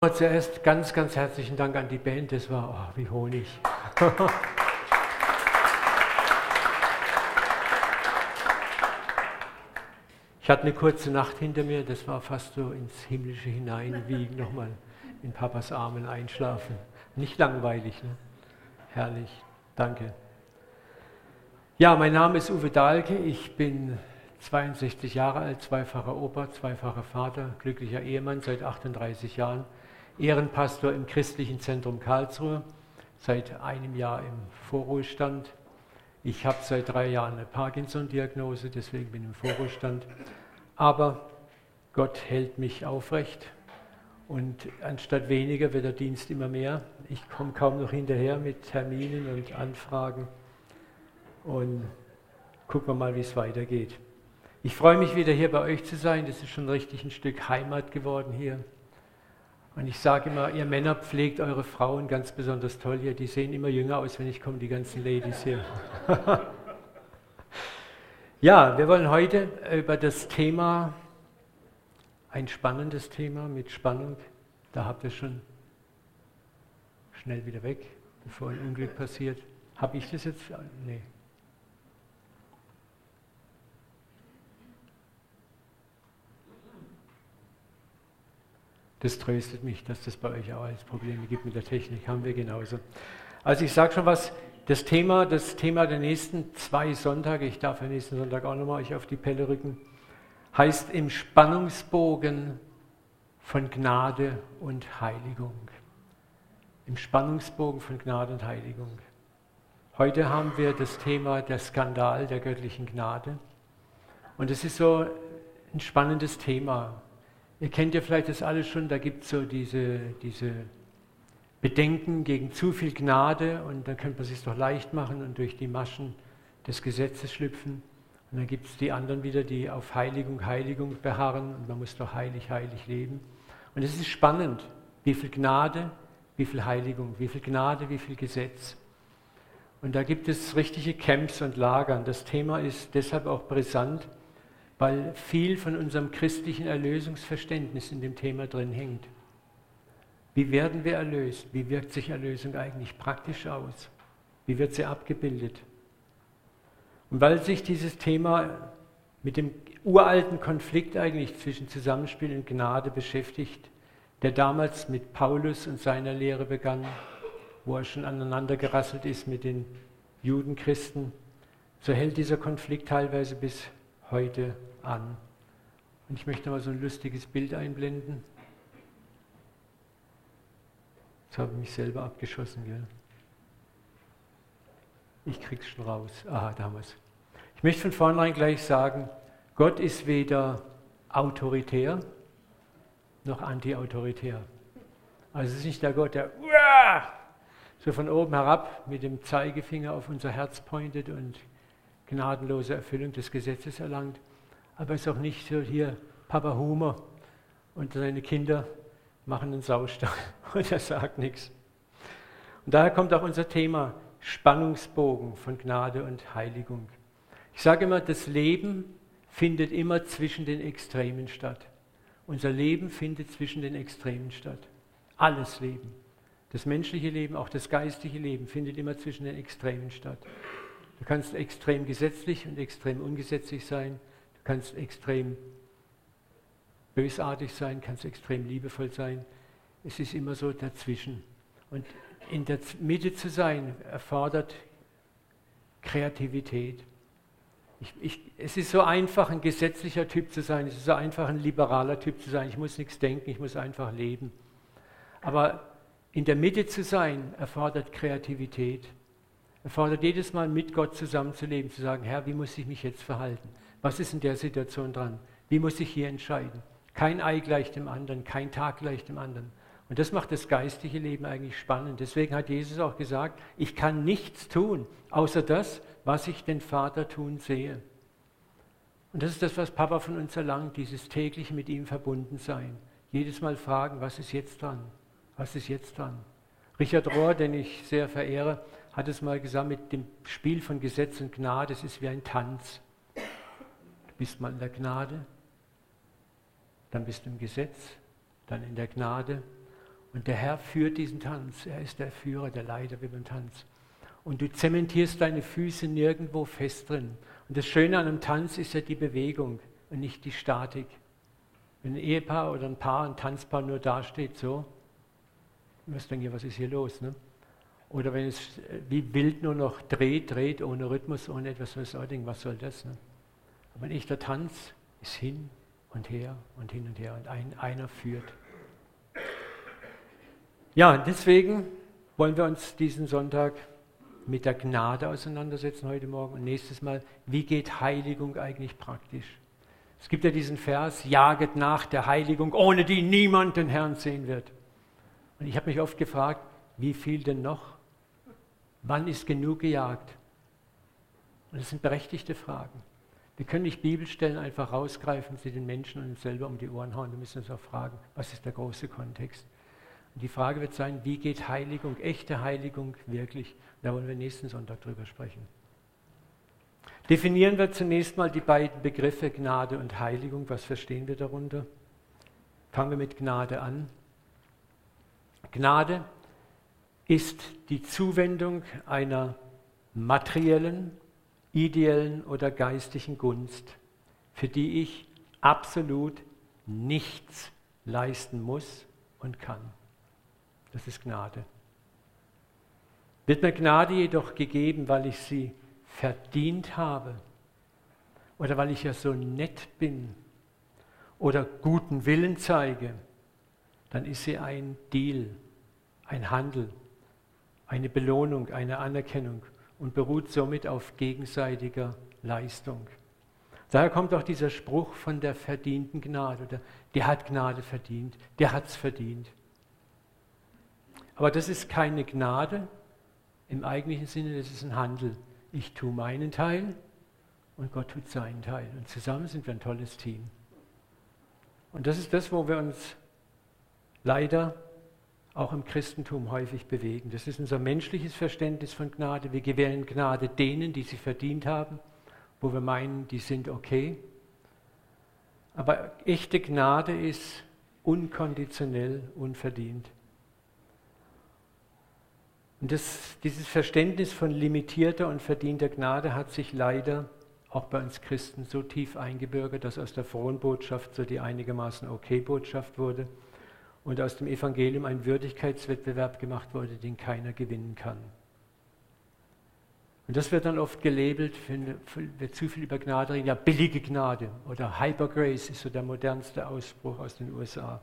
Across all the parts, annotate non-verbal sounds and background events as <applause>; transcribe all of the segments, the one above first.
Zuerst ganz, ganz herzlichen Dank an die Band. Das war oh, wie Honig. <laughs> Ich hatte eine kurze Nacht hinter mir, das war fast so ins Himmlische hineinwiegen, nochmal in Papas Armen einschlafen. Nicht langweilig, ne? Herrlich, danke. Ja, mein Name ist Uwe Dahlke, ich bin 62 Jahre alt, zweifacher Opa, zweifacher Vater, glücklicher Ehemann seit 38 Jahren. Ehrenpastor im Christlichen Zentrum Karlsruhe, seit einem Jahr im Vorruhestand. Ich habe seit drei Jahren eine Parkinson-Diagnose, deswegen bin ich im Vorruhestand. Aber Gott hält mich aufrecht und anstatt weniger wird der Dienst immer mehr. Ich komme kaum noch hinterher mit Terminen und Anfragen und gucken wir mal, wie es weitergeht. Ich freue mich wieder hier bei euch zu sein. Das ist schon richtig ein Stück Heimat geworden hier. Und ich sage immer, ihr Männer pflegt eure Frauen ganz besonders toll hier. Die sehen immer jünger aus, wenn ich komme, die ganzen Ladies hier. <laughs> ja, wir wollen heute über das Thema, ein spannendes Thema mit Spannung, da habt ihr schon schnell wieder weg, bevor ein Unglück passiert. Habe ich das jetzt? Nee. Das tröstet mich, dass das bei euch auch als Probleme gibt mit der Technik. Haben wir genauso. Also ich sage schon was, das Thema, das Thema der nächsten zwei Sonntage, ich darf ja nächsten Sonntag auch nochmal euch auf die Pelle rücken, heißt im Spannungsbogen von Gnade und Heiligung. Im Spannungsbogen von Gnade und Heiligung. Heute haben wir das Thema der Skandal der göttlichen Gnade. Und es ist so ein spannendes Thema. Ihr kennt ja vielleicht das alles schon, da gibt es so diese, diese Bedenken gegen zu viel Gnade und dann könnte man es sich doch leicht machen und durch die Maschen des Gesetzes schlüpfen. Und dann gibt es die anderen wieder, die auf Heiligung, Heiligung beharren und man muss doch heilig, heilig leben. Und es ist spannend, wie viel Gnade, wie viel Heiligung, wie viel Gnade, wie viel Gesetz. Und da gibt es richtige Camps und Lagern. Das Thema ist deshalb auch brisant, weil viel von unserem christlichen Erlösungsverständnis in dem Thema drin hängt. Wie werden wir erlöst? Wie wirkt sich Erlösung eigentlich praktisch aus? Wie wird sie abgebildet? Und weil sich dieses Thema mit dem uralten Konflikt eigentlich zwischen Zusammenspiel und Gnade beschäftigt, der damals mit Paulus und seiner Lehre begann, wo er schon aneinander gerasselt ist mit den Judenchristen, so hält dieser Konflikt teilweise bis heute an. Und ich möchte mal so ein lustiges Bild einblenden. Jetzt habe ich mich selber abgeschossen, gell? Ich krieg's schon raus. Aha, da haben wir es. Ich möchte von vornherein gleich sagen, Gott ist weder autoritär noch anti-autoritär. Also es ist nicht der Gott, der so von oben herab mit dem Zeigefinger auf unser Herz pointet und gnadenlose Erfüllung des Gesetzes erlangt, aber es ist auch nicht so hier Papa Humor und seine Kinder machen einen Saustall <laughs> und er sagt nichts. Und daher kommt auch unser Thema Spannungsbogen von Gnade und Heiligung. Ich sage immer, das Leben findet immer zwischen den Extremen statt. Unser Leben findet zwischen den Extremen statt. Alles Leben. Das menschliche Leben, auch das geistige Leben findet immer zwischen den Extremen statt. Du kannst extrem gesetzlich und extrem ungesetzlich sein kannst extrem bösartig sein, kannst extrem liebevoll sein. Es ist immer so dazwischen. Und in der Mitte zu sein, erfordert Kreativität. Ich, ich, es ist so einfach, ein gesetzlicher Typ zu sein, es ist so einfach, ein liberaler Typ zu sein. Ich muss nichts denken, ich muss einfach leben. Aber in der Mitte zu sein, erfordert Kreativität. Erfordert jedes Mal mit Gott zusammenzuleben, zu sagen, Herr, wie muss ich mich jetzt verhalten? Was ist in der Situation dran? Wie muss ich hier entscheiden? Kein Ei gleich dem anderen, kein Tag gleich dem anderen. Und das macht das geistige Leben eigentlich spannend. Deswegen hat Jesus auch gesagt, ich kann nichts tun, außer das, was ich den Vater tun sehe. Und das ist das, was Papa von uns erlangt, dieses tägliche mit ihm verbunden sein. Jedes Mal fragen, was ist jetzt dran? Was ist jetzt dran? Richard Rohr, den ich sehr verehre, hat es mal gesagt mit dem Spiel von Gesetz und Gnade, es ist wie ein Tanz bist mal in der Gnade, dann bist du im Gesetz, dann in der Gnade Und der Herr führt diesen Tanz. Er ist der Führer, der Leiter wie beim Tanz. Und du zementierst deine Füße nirgendwo fest drin. Und das Schöne an einem Tanz ist ja die Bewegung und nicht die Statik. Wenn ein Ehepaar oder ein Paar, ein Tanzpaar nur dasteht, so, wirst du denken, was ist hier los? Ne? Oder wenn es wie wild nur noch dreht, dreht, ohne Rhythmus, ohne etwas, was soll was soll das? Ne? Aber ein echter Tanz ist hin und her und hin und her und ein, einer führt. Ja, deswegen wollen wir uns diesen Sonntag mit der Gnade auseinandersetzen heute Morgen und nächstes Mal, wie geht Heiligung eigentlich praktisch? Es gibt ja diesen Vers, jaget nach der Heiligung, ohne die niemand den Herrn sehen wird. Und ich habe mich oft gefragt, wie viel denn noch? Wann ist genug gejagt? Und das sind berechtigte Fragen. Wir können nicht Bibelstellen einfach rausgreifen, sie den Menschen und uns selber um die Ohren hauen. Wir müssen uns auch fragen, was ist der große Kontext? Und die Frage wird sein, wie geht Heiligung, echte Heiligung wirklich? Da wollen wir nächsten Sonntag drüber sprechen. Definieren wir zunächst mal die beiden Begriffe Gnade und Heiligung. Was verstehen wir darunter? Fangen wir mit Gnade an. Gnade ist die Zuwendung einer materiellen, ideellen oder geistigen Gunst, für die ich absolut nichts leisten muss und kann. Das ist Gnade. Wird mir Gnade jedoch gegeben, weil ich sie verdient habe oder weil ich ja so nett bin oder guten Willen zeige, dann ist sie ein Deal, ein Handel, eine Belohnung, eine Anerkennung und beruht somit auf gegenseitiger Leistung. Daher kommt auch dieser Spruch von der verdienten Gnade. Oder der hat Gnade verdient, der hat es verdient. Aber das ist keine Gnade im eigentlichen Sinne, das ist ein Handel. Ich tue meinen Teil und Gott tut seinen Teil. Und zusammen sind wir ein tolles Team. Und das ist das, wo wir uns leider auch im Christentum häufig bewegen. Das ist unser menschliches Verständnis von Gnade. Wir gewähren Gnade denen, die sie verdient haben, wo wir meinen, die sind okay. Aber echte Gnade ist unkonditionell, unverdient. Und das, dieses Verständnis von limitierter und verdienter Gnade hat sich leider auch bei uns Christen so tief eingebürgert, dass aus der frohen Botschaft so die einigermaßen okay Botschaft wurde und aus dem Evangelium ein Würdigkeitswettbewerb gemacht wurde, den keiner gewinnen kann. Und das wird dann oft gelabelt, wenn wir zu viel über Gnade reden, ja, billige Gnade oder Hypergrace ist so der modernste Ausspruch aus den USA.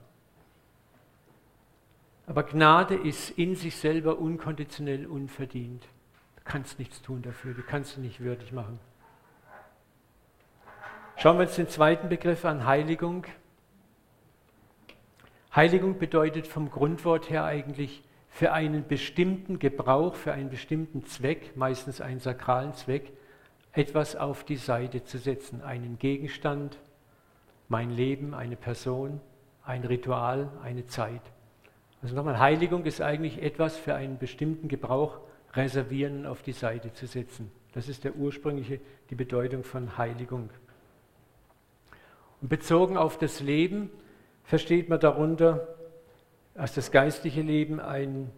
Aber Gnade ist in sich selber unkonditionell unverdient. Du kannst nichts tun dafür, du kannst ihn nicht würdig machen. Schauen wir uns den zweiten Begriff an, Heiligung. Heiligung bedeutet vom Grundwort her eigentlich für einen bestimmten Gebrauch, für einen bestimmten Zweck, meistens einen sakralen Zweck, etwas auf die Seite zu setzen, einen Gegenstand, mein Leben, eine Person, ein Ritual, eine Zeit. Also nochmal, Heiligung ist eigentlich etwas für einen bestimmten Gebrauch reservieren auf die Seite zu setzen. Das ist der ursprüngliche, die Bedeutung von Heiligung. Und bezogen auf das Leben versteht man darunter als das geistliche Leben ein,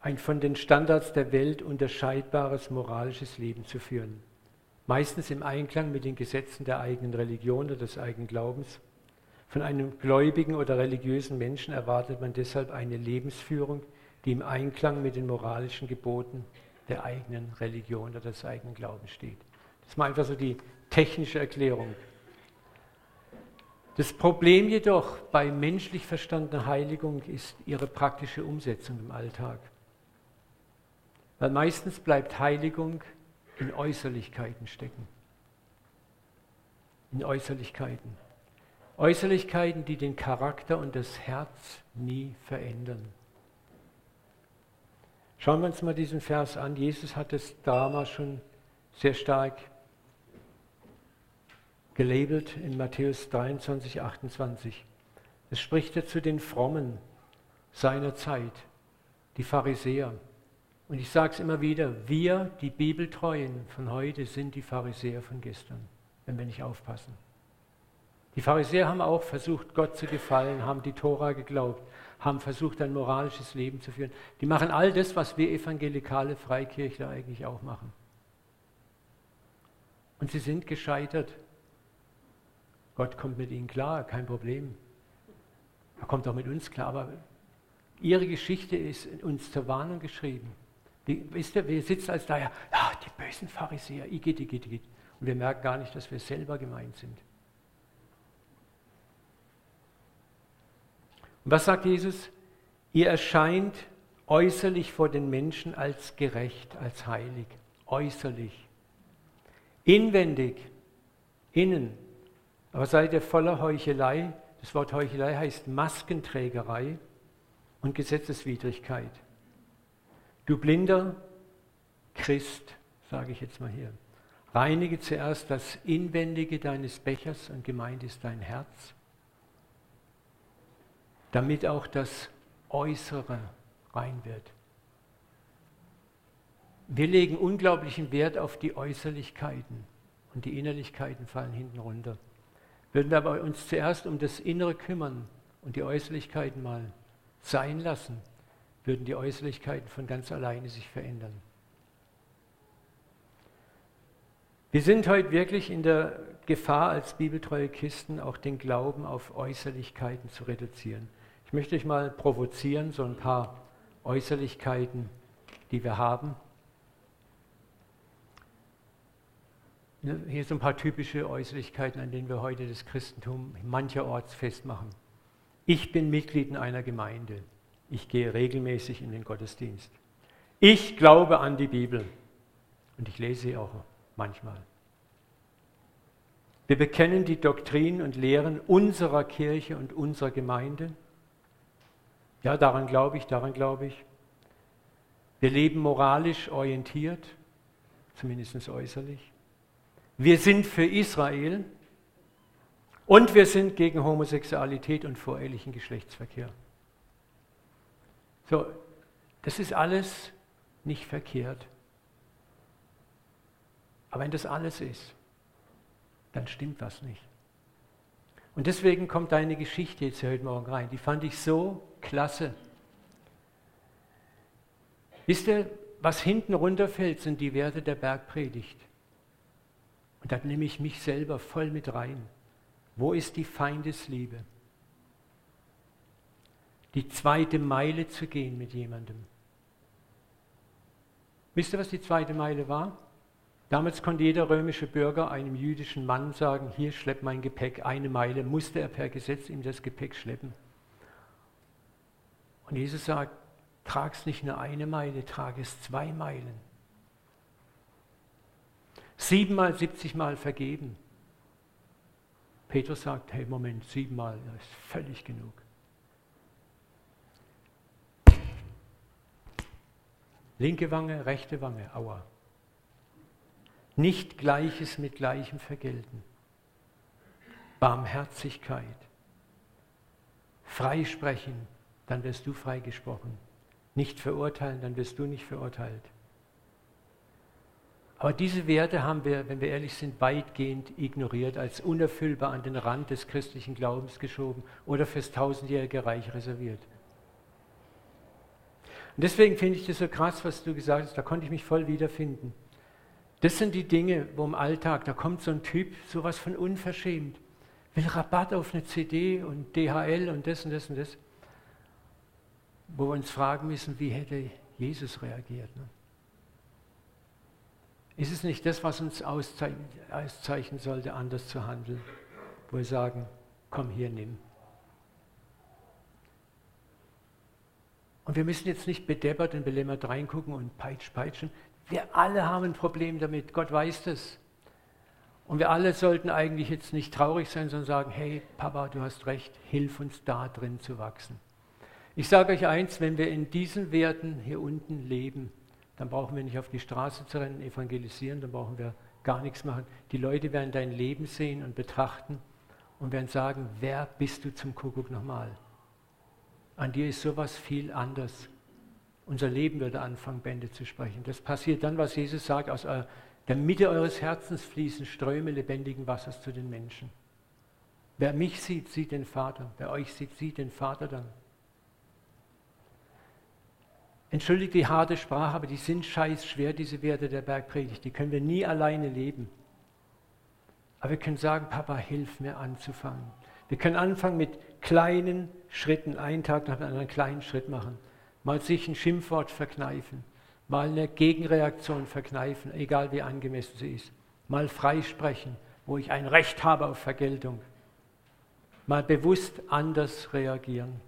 ein von den Standards der Welt unterscheidbares moralisches Leben zu führen. Meistens im Einklang mit den Gesetzen der eigenen Religion oder des eigenen Glaubens. Von einem gläubigen oder religiösen Menschen erwartet man deshalb eine Lebensführung, die im Einklang mit den moralischen Geboten der eigenen Religion oder des eigenen Glaubens steht. Das ist mal einfach so die technische Erklärung das Problem jedoch bei menschlich verstandener Heiligung ist ihre praktische Umsetzung im Alltag. Weil meistens bleibt Heiligung in Äußerlichkeiten stecken. In Äußerlichkeiten. Äußerlichkeiten, die den Charakter und das Herz nie verändern. Schauen wir uns mal diesen Vers an. Jesus hat es damals schon sehr stark gelabelt in Matthäus 23, 28. Es spricht er zu den Frommen seiner Zeit, die Pharisäer. Und ich sage es immer wieder, wir, die Bibeltreuen von heute, sind die Pharisäer von gestern, wenn wir nicht aufpassen. Die Pharisäer haben auch versucht, Gott zu gefallen, haben die Tora geglaubt, haben versucht, ein moralisches Leben zu führen. Die machen all das, was wir evangelikale Freikirchler eigentlich auch machen. Und sie sind gescheitert. Gott kommt mit ihnen klar, kein Problem. Er kommt auch mit uns klar, aber ihre Geschichte ist uns zur Warnung geschrieben. Wie, wisst ihr, wir sitzen als daher, ja, die bösen Pharisäer, igitt, igitt, igitt. Und wir merken gar nicht, dass wir selber gemeint sind. Und was sagt Jesus? Ihr erscheint äußerlich vor den Menschen als gerecht, als heilig. Äußerlich. Inwendig, innen. Aber seid ihr voller Heuchelei. Das Wort Heuchelei heißt Maskenträgerei und Gesetzeswidrigkeit. Du blinder Christ, sage ich jetzt mal hier, reinige zuerst das Inwendige deines Bechers und gemeint ist dein Herz damit auch das Äußere rein wird. Wir legen unglaublichen Wert auf die Äußerlichkeiten und die Innerlichkeiten fallen hinten runter. Würden wir aber uns zuerst um das Innere kümmern und die Äußerlichkeiten mal sein lassen, würden die Äußerlichkeiten von ganz alleine sich verändern. Wir sind heute wirklich in der Gefahr, als bibeltreue Christen auch den Glauben auf Äußerlichkeiten zu reduzieren möchte ich mal provozieren, so ein paar Äußerlichkeiten, die wir haben. Hier so ein paar typische Äußerlichkeiten, an denen wir heute das Christentum mancherorts festmachen. Ich bin Mitglied in einer Gemeinde. Ich gehe regelmäßig in den Gottesdienst. Ich glaube an die Bibel. Und ich lese sie auch manchmal. Wir bekennen die Doktrin und Lehren unserer Kirche und unserer Gemeinde. Ja, daran glaube ich, daran glaube ich. Wir leben moralisch orientiert, zumindest äußerlich. Wir sind für Israel und wir sind gegen Homosexualität und vorehelichen Geschlechtsverkehr. So, das ist alles nicht verkehrt. Aber wenn das alles ist, dann stimmt was nicht. Und deswegen kommt deine Geschichte jetzt heute Morgen rein. Die fand ich so klasse. Wisst ihr, was hinten runterfällt, sind die Werte der Bergpredigt. Und da nehme ich mich selber voll mit rein. Wo ist die Feindesliebe? Die zweite Meile zu gehen mit jemandem. Wisst ihr, was die zweite Meile war? Damals konnte jeder römische Bürger einem jüdischen Mann sagen, hier schlepp mein Gepäck, eine Meile musste er per Gesetz ihm das Gepäck schleppen. Und Jesus sagt, trag es nicht nur eine Meile, trage es zwei Meilen. Siebenmal, siebzigmal vergeben. Petrus sagt, hey Moment, siebenmal, das ist völlig genug. Linke Wange, rechte Wange, aua. Nicht Gleiches mit Gleichem vergelten. Barmherzigkeit. Freisprechen, dann wirst du freigesprochen. Nicht verurteilen, dann wirst du nicht verurteilt. Aber diese Werte haben wir, wenn wir ehrlich sind, weitgehend ignoriert, als unerfüllbar an den Rand des christlichen Glaubens geschoben oder fürs tausendjährige Reich reserviert. Und deswegen finde ich das so krass, was du gesagt hast, da konnte ich mich voll wiederfinden. Das sind die Dinge, wo im Alltag, da kommt so ein Typ, sowas von unverschämt, will Rabatt auf eine CD und DHL und das und das und das, wo wir uns fragen müssen, wie hätte Jesus reagiert. Ne? Ist es nicht das, was uns auszeichnen, sollte, anders zu handeln? Wo wir sagen, komm hier, nimm. Und wir müssen jetzt nicht bedeppert und belämmert reingucken und peitsch, peitschen. Wir alle haben ein Problem damit, Gott weiß das. Und wir alle sollten eigentlich jetzt nicht traurig sein, sondern sagen, hey Papa, du hast recht, hilf uns da drin zu wachsen. Ich sage euch eins, wenn wir in diesen Werten hier unten leben, dann brauchen wir nicht auf die Straße zu rennen, evangelisieren, dann brauchen wir gar nichts machen. Die Leute werden dein Leben sehen und betrachten und werden sagen, wer bist du zum Kuckuck nochmal? An dir ist sowas viel anders. Unser Leben würde anfangen, Bände zu sprechen. Das passiert dann, was Jesus sagt, aus der Mitte eures Herzens fließen Ströme lebendigen Wassers zu den Menschen. Wer mich sieht, sieht den Vater. Wer euch sieht, sieht den Vater dann. Entschuldigt die harte Sprache, aber die sind scheiß schwer, diese Werte der Bergpredigt. Die können wir nie alleine leben. Aber wir können sagen, Papa, hilf mir anzufangen. Wir können anfangen mit kleinen Schritten, einen Tag nach dem anderen einen kleinen Schritt machen. Mal sich ein Schimpfwort verkneifen, mal eine Gegenreaktion verkneifen, egal wie angemessen sie ist. Mal freisprechen, wo ich ein Recht habe auf Vergeltung. Mal bewusst anders reagieren.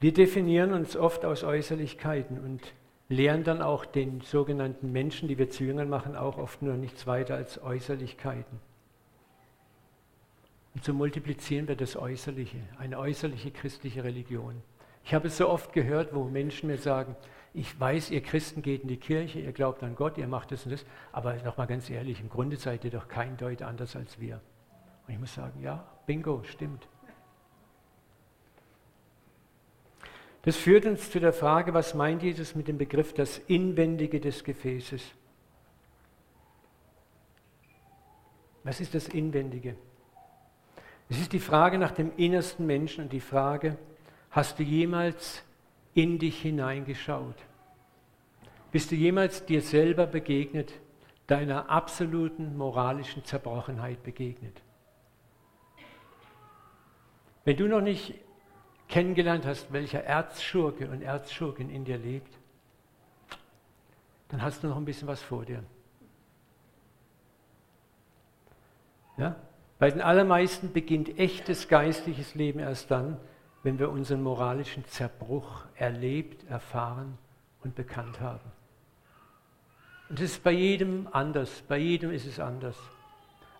Wir definieren uns oft aus Äußerlichkeiten und lehren dann auch den sogenannten Menschen, die wir zu Jüngern machen, auch oft nur nichts weiter als Äußerlichkeiten. Und so multiplizieren wir das Äußerliche, eine äußerliche christliche Religion. Ich habe es so oft gehört, wo Menschen mir sagen, ich weiß, ihr Christen geht in die Kirche, ihr glaubt an Gott, ihr macht das und das, aber nochmal ganz ehrlich, im Grunde seid ihr doch kein Deut anders als wir. Und ich muss sagen, ja, bingo, stimmt. Das führt uns zu der Frage, was meint Jesus mit dem Begriff das Inwendige des Gefäßes? Was ist das Inwendige? Es ist die Frage nach dem innersten Menschen und die Frage, hast du jemals in dich hineingeschaut? Bist du jemals dir selber begegnet, deiner absoluten moralischen Zerbrochenheit begegnet? Wenn du noch nicht kennengelernt hast, welcher Erzschurke und Erzschurkin in dir lebt, dann hast du noch ein bisschen was vor dir. Ja? Bei den allermeisten beginnt echtes geistliches Leben erst dann, wenn wir unseren moralischen Zerbruch erlebt, erfahren und bekannt haben. Und das ist bei jedem anders, bei jedem ist es anders.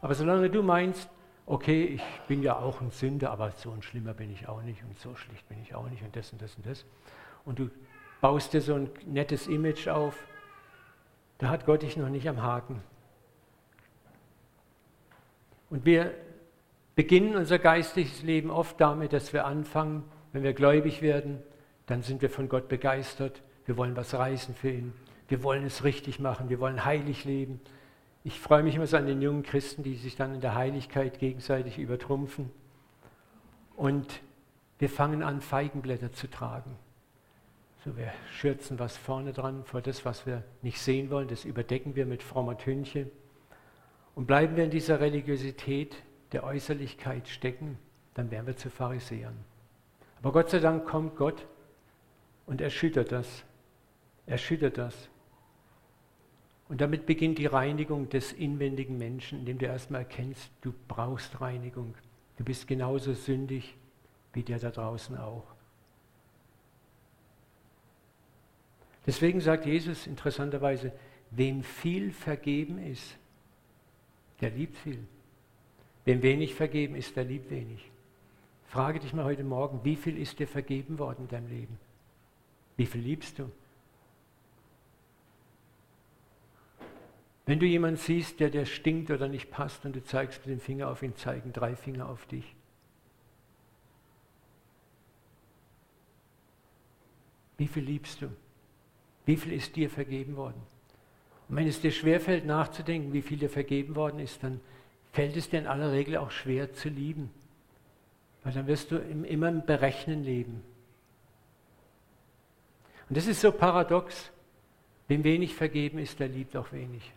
Aber solange du meinst, okay, ich bin ja auch ein Sünder, aber so ein Schlimmer bin ich auch nicht und so schlicht bin ich auch nicht und das und das und das. Und du baust dir so ein nettes Image auf, da hat Gott dich noch nicht am Haken. Und wir beginnen unser geistliches Leben oft damit, dass wir anfangen, wenn wir gläubig werden, dann sind wir von Gott begeistert, wir wollen was reißen für ihn, wir wollen es richtig machen, wir wollen heilig leben, ich freue mich immer so an den jungen Christen, die sich dann in der Heiligkeit gegenseitig übertrumpfen. Und wir fangen an, Feigenblätter zu tragen. So, wir schürzen was vorne dran vor das, was wir nicht sehen wollen, das überdecken wir mit frommer Tünche. Und bleiben wir in dieser Religiosität der Äußerlichkeit stecken, dann werden wir zu Pharisäern. Aber Gott sei Dank kommt Gott und erschüttert das. Erschüttert das. Und damit beginnt die Reinigung des inwendigen Menschen, indem du erstmal erkennst, du brauchst Reinigung. Du bist genauso sündig wie der da draußen auch. Deswegen sagt Jesus interessanterweise, wem viel vergeben ist, der liebt viel. Wem wenig vergeben ist, der liebt wenig. Frage dich mal heute Morgen, wie viel ist dir vergeben worden in deinem Leben? Wie viel liebst du? Wenn du jemanden siehst, der dir stinkt oder nicht passt und du zeigst mit dem Finger auf ihn, zeigen drei Finger auf dich. Wie viel liebst du? Wie viel ist dir vergeben worden? Und wenn es dir schwerfällt nachzudenken, wie viel dir vergeben worden ist, dann fällt es dir in aller Regel auch schwer zu lieben. Weil dann wirst du immer im Berechnen leben. Und das ist so paradox. Wem wenig vergeben ist, der liebt auch wenig.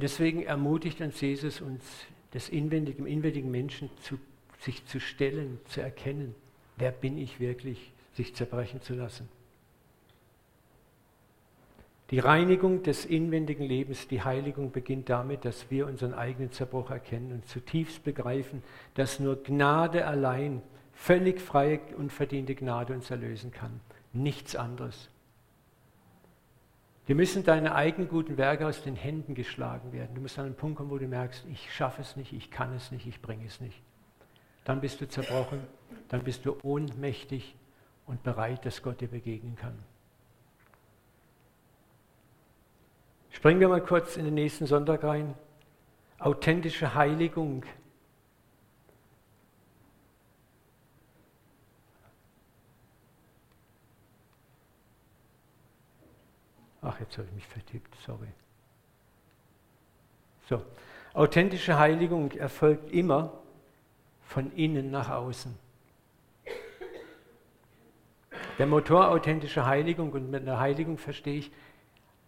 Und deswegen ermutigt uns Jesus, uns des inwendigen, inwendigen Menschen zu, sich zu stellen, zu erkennen, wer bin ich wirklich, sich zerbrechen zu lassen. Die Reinigung des inwendigen Lebens, die Heiligung beginnt damit, dass wir unseren eigenen Zerbruch erkennen und zutiefst begreifen, dass nur Gnade allein, völlig freie und verdiente Gnade uns erlösen kann. Nichts anderes. Dir müssen deine eigenen guten Werke aus den Händen geschlagen werden. Du musst an einen Punkt kommen, wo du merkst, ich schaffe es nicht, ich kann es nicht, ich bringe es nicht. Dann bist du zerbrochen, dann bist du ohnmächtig und bereit, dass Gott dir begegnen kann. Springen wir mal kurz in den nächsten Sonntag rein. Authentische Heiligung Ach, jetzt habe ich mich vertippt, sorry. So, authentische Heiligung erfolgt immer von innen nach außen. Der Motor authentischer Heiligung und mit der Heiligung verstehe ich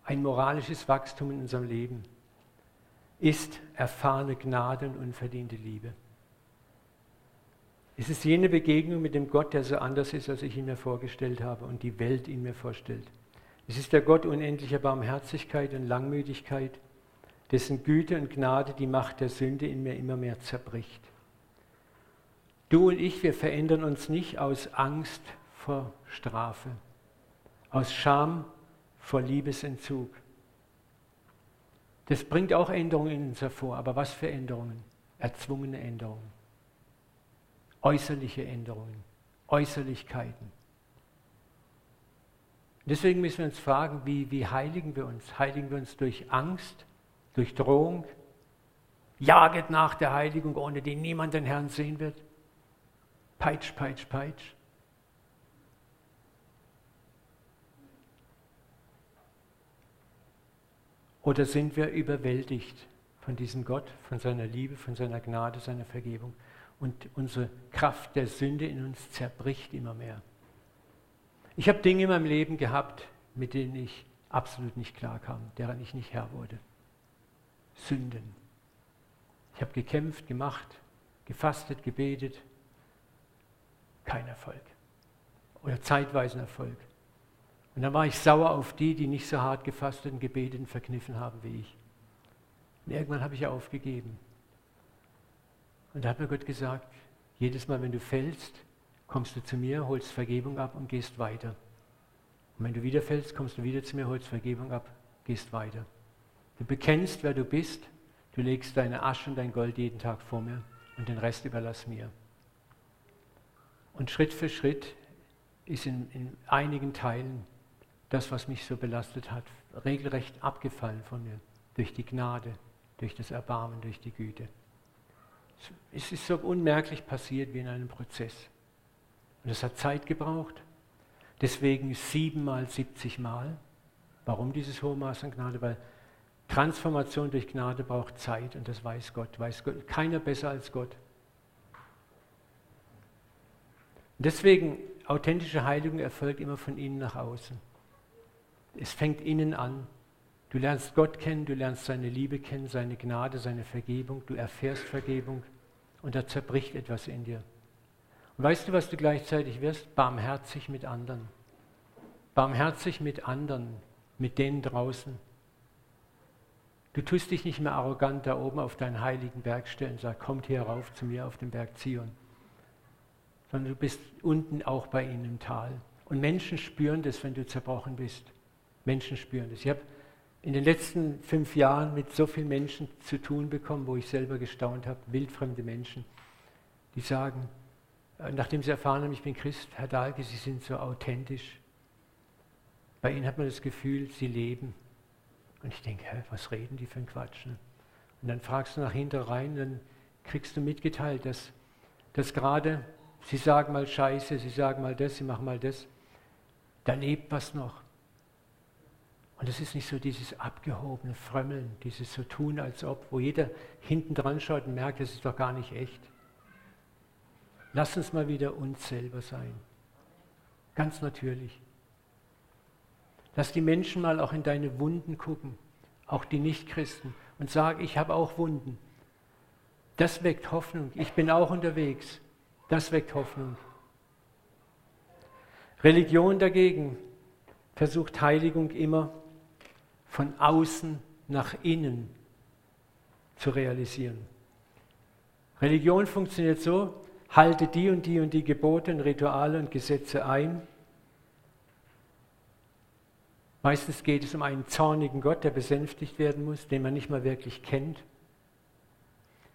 ein moralisches Wachstum in unserem Leben ist erfahrene Gnade und unverdiente Liebe. Es ist jene Begegnung mit dem Gott, der so anders ist, als ich ihn mir vorgestellt habe und die Welt ihn mir vorstellt. Es ist der Gott unendlicher Barmherzigkeit und Langmütigkeit, dessen Güte und Gnade die Macht der Sünde in mir immer mehr zerbricht. Du und ich, wir verändern uns nicht aus Angst vor Strafe, aus Scham vor Liebesentzug. Das bringt auch Änderungen in uns hervor, aber was für Änderungen? Erzwungene Änderungen, äußerliche Änderungen, Äußerlichkeiten. Deswegen müssen wir uns fragen, wie, wie heiligen wir uns? Heiligen wir uns durch Angst, durch Drohung? Jaget nach der Heiligung, ohne die niemand den Herrn sehen wird? Peitsch, peitsch, peitsch. Oder sind wir überwältigt von diesem Gott, von seiner Liebe, von seiner Gnade, seiner Vergebung? Und unsere Kraft der Sünde in uns zerbricht immer mehr. Ich habe Dinge in meinem Leben gehabt, mit denen ich absolut nicht klarkam, deren ich nicht Herr wurde. Sünden. Ich habe gekämpft, gemacht, gefastet, gebetet. Kein Erfolg. Oder zeitweisen Erfolg. Und dann war ich sauer auf die, die nicht so hart gefastet und gebetet und verkniffen haben wie ich. Und irgendwann habe ich aufgegeben. Und da hat mir Gott gesagt, jedes Mal, wenn du fällst, kommst du zu mir, holst Vergebung ab und gehst weiter. Und wenn du wieder fällst, kommst du wieder zu mir, holst Vergebung ab, gehst weiter. Du bekennst, wer du bist, du legst deine Asche und dein Gold jeden Tag vor mir und den Rest überlass mir. Und Schritt für Schritt ist in, in einigen Teilen das, was mich so belastet hat, regelrecht abgefallen von mir. Durch die Gnade, durch das Erbarmen, durch die Güte. Es ist so unmerklich passiert wie in einem Prozess. Und es hat Zeit gebraucht. Deswegen siebenmal, siebzigmal. Warum dieses hohe Maß an Gnade? Weil Transformation durch Gnade braucht Zeit und das weiß Gott. Weiß Gott. Keiner besser als Gott. Deswegen, authentische Heiligung erfolgt immer von innen nach außen. Es fängt innen an. Du lernst Gott kennen, du lernst seine Liebe kennen, seine Gnade, seine Vergebung, du erfährst Vergebung und da zerbricht etwas in dir. Und weißt du, was du gleichzeitig wirst? Barmherzig mit anderen. Barmherzig mit anderen, mit denen draußen. Du tust dich nicht mehr arrogant da oben auf deinen heiligen Berg stellen und sagst, kommt hier rauf zu mir auf den Berg Zion. Sondern du bist unten auch bei ihnen im Tal. Und Menschen spüren das, wenn du zerbrochen bist. Menschen spüren das. Ich habe in den letzten fünf Jahren mit so vielen Menschen zu tun bekommen, wo ich selber gestaunt habe, wildfremde Menschen, die sagen, nachdem sie erfahren haben, ich bin Christ, Herr Dahlke, Sie sind so authentisch. Bei Ihnen hat man das Gefühl, Sie leben. Und ich denke, was reden die für ein Quatsch? Ne? Und dann fragst du nach hinten rein, dann kriegst du mitgeteilt, dass, dass gerade, Sie sagen mal Scheiße, Sie sagen mal das, Sie machen mal das, da lebt was noch. Und es ist nicht so dieses abgehobene Frömmeln, dieses so tun, als ob, wo jeder hinten dran schaut und merkt, es ist doch gar nicht echt. Lass uns mal wieder uns selber sein. Ganz natürlich. Lass die Menschen mal auch in deine Wunden gucken, auch die Nichtchristen, und sag, ich habe auch Wunden. Das weckt Hoffnung. Ich bin auch unterwegs. Das weckt Hoffnung. Religion dagegen versucht Heiligung immer von außen nach innen zu realisieren. Religion funktioniert so, halte die und die und die Gebote und Rituale und Gesetze ein. Meistens geht es um einen zornigen Gott, der besänftigt werden muss, den man nicht mal wirklich kennt.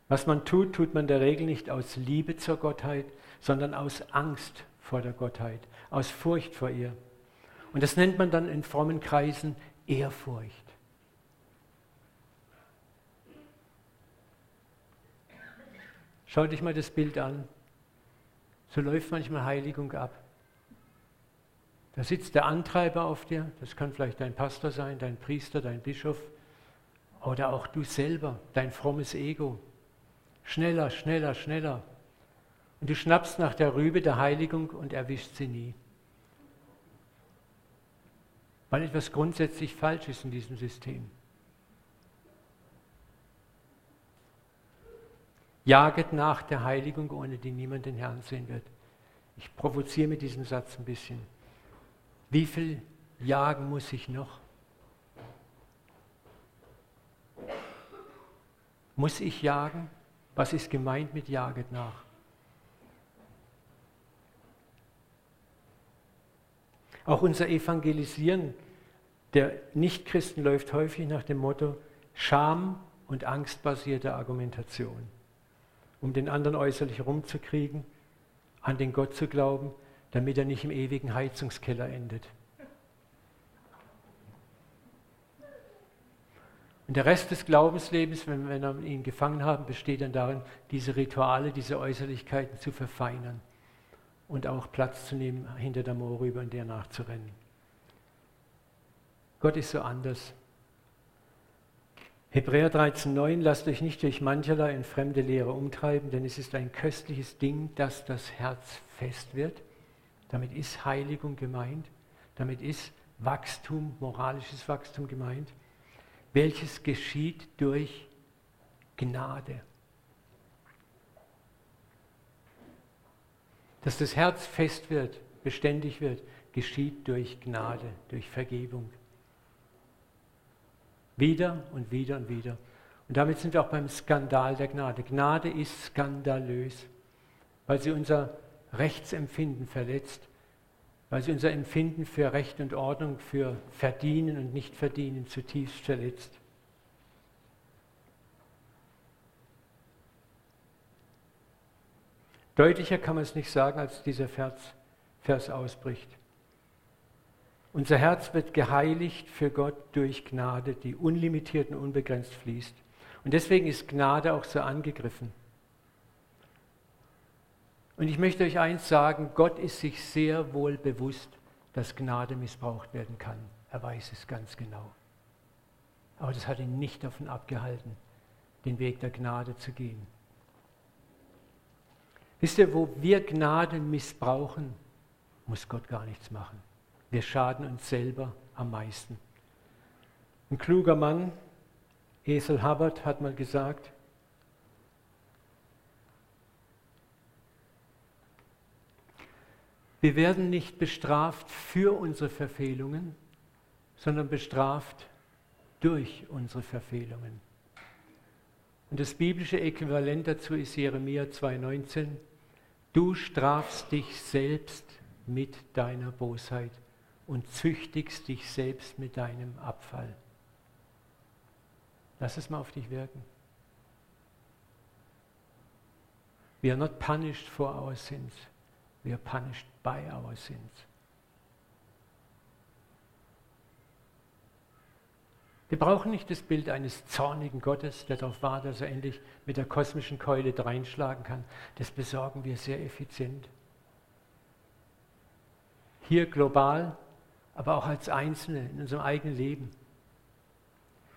Was man tut, tut man der Regel nicht aus Liebe zur Gottheit, sondern aus Angst vor der Gottheit, aus Furcht vor ihr. Und das nennt man dann in frommen Kreisen Ehrfurcht. Schau dich mal das Bild an. So läuft manchmal Heiligung ab. Da sitzt der Antreiber auf dir, das kann vielleicht dein Pastor sein, dein Priester, dein Bischof oder auch du selber, dein frommes Ego. Schneller, schneller, schneller. Und du schnappst nach der Rübe der Heiligung und erwischst sie nie. Weil etwas grundsätzlich falsch ist in diesem System. Jaget nach der Heiligung, ohne die niemand den Herrn sehen wird. Ich provoziere mit diesem Satz ein bisschen. Wie viel jagen muss ich noch? Muss ich jagen? Was ist gemeint mit jaget nach? Auch unser Evangelisieren der Nichtchristen läuft häufig nach dem Motto Scham und angstbasierte Argumentation, um den anderen äußerlich rumzukriegen, an den Gott zu glauben, damit er nicht im ewigen Heizungskeller endet. Und der Rest des Glaubenslebens, wenn wir ihn gefangen haben, besteht dann darin, diese Rituale, diese Äußerlichkeiten zu verfeinern und auch Platz zu nehmen hinter der Mauer rüber und der nachzurennen. Gott ist so anders. Hebräer 13,9 Lasst euch nicht durch mancherlei in fremde Lehre umtreiben, denn es ist ein köstliches Ding, dass das Herz fest wird. Damit ist Heiligung gemeint. Damit ist Wachstum, moralisches Wachstum gemeint welches geschieht durch Gnade. Dass das Herz fest wird, beständig wird, geschieht durch Gnade, durch Vergebung. Wieder und wieder und wieder. Und damit sind wir auch beim Skandal der Gnade. Gnade ist skandalös, weil sie unser Rechtsempfinden verletzt, weil sie unser Empfinden für Recht und Ordnung, für Verdienen und Nichtverdienen zutiefst verletzt. Deutlicher kann man es nicht sagen, als dieser Vers, Vers ausbricht. Unser Herz wird geheiligt für Gott durch Gnade, die unlimitiert und unbegrenzt fließt. Und deswegen ist Gnade auch so angegriffen. Und ich möchte euch eins sagen, Gott ist sich sehr wohl bewusst, dass Gnade missbraucht werden kann. Er weiß es ganz genau. Aber das hat ihn nicht davon abgehalten, den Weg der Gnade zu gehen. Wisst ihr, wo wir Gnade missbrauchen, muss Gott gar nichts machen. Wir schaden uns selber am meisten. Ein kluger Mann, Esel Hubbard, hat mal gesagt, Wir werden nicht bestraft für unsere Verfehlungen, sondern bestraft durch unsere Verfehlungen. Und das biblische Äquivalent dazu ist Jeremia 2,19. Du strafst dich selbst mit deiner Bosheit und züchtigst dich selbst mit deinem Abfall. Lass es mal auf dich wirken. We are not punished for our sins. We are punished by our sins. Wir brauchen nicht das Bild eines zornigen Gottes, der darauf wartet, dass er endlich mit der kosmischen Keule dreinschlagen kann. Das besorgen wir sehr effizient. Hier global, aber auch als Einzelne in unserem eigenen Leben.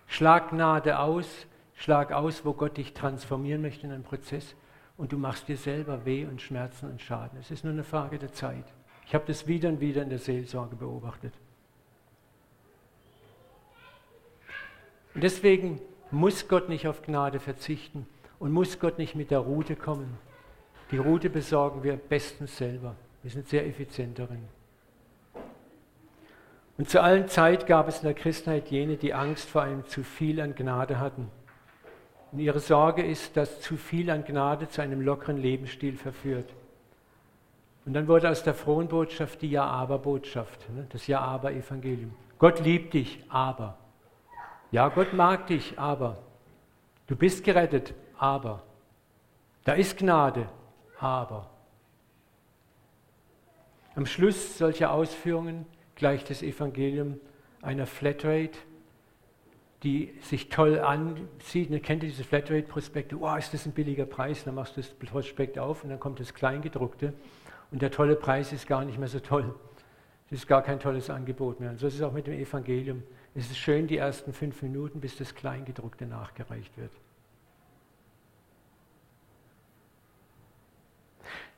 Schlag Gnade aus, schlag aus, wo Gott dich transformieren möchte in einen Prozess und du machst dir selber weh und Schmerzen und Schaden. Es ist nur eine Frage der Zeit. Ich habe das wieder und wieder in der Seelsorge beobachtet. Und deswegen muss Gott nicht auf Gnade verzichten und muss Gott nicht mit der Route kommen. Die Route besorgen wir bestens selber. Wir sind sehr effizient darin. Und zu allen Zeit gab es in der Christenheit jene, die Angst vor einem zu viel an Gnade hatten. Und ihre Sorge ist, dass zu viel an Gnade zu einem lockeren Lebensstil verführt. Und dann wurde aus der frohen Botschaft die Ja-Aber-Botschaft, ne, das Ja-Aber-Evangelium. Gott liebt dich, aber. Ja, Gott mag dich, aber. Du bist gerettet, aber. Da ist Gnade, aber. Am Schluss solcher Ausführungen gleicht das Evangelium einer Flatrate die sich toll ansieht. Und kennt ihr diese Flatrate-Prospekte? Wow, ist das ein billiger Preis? Dann machst du das Prospekt auf und dann kommt das Kleingedruckte. Und der tolle Preis ist gar nicht mehr so toll. Es ist gar kein tolles Angebot mehr. Und so ist es auch mit dem Evangelium. Es ist schön die ersten fünf Minuten, bis das Kleingedruckte nachgereicht wird.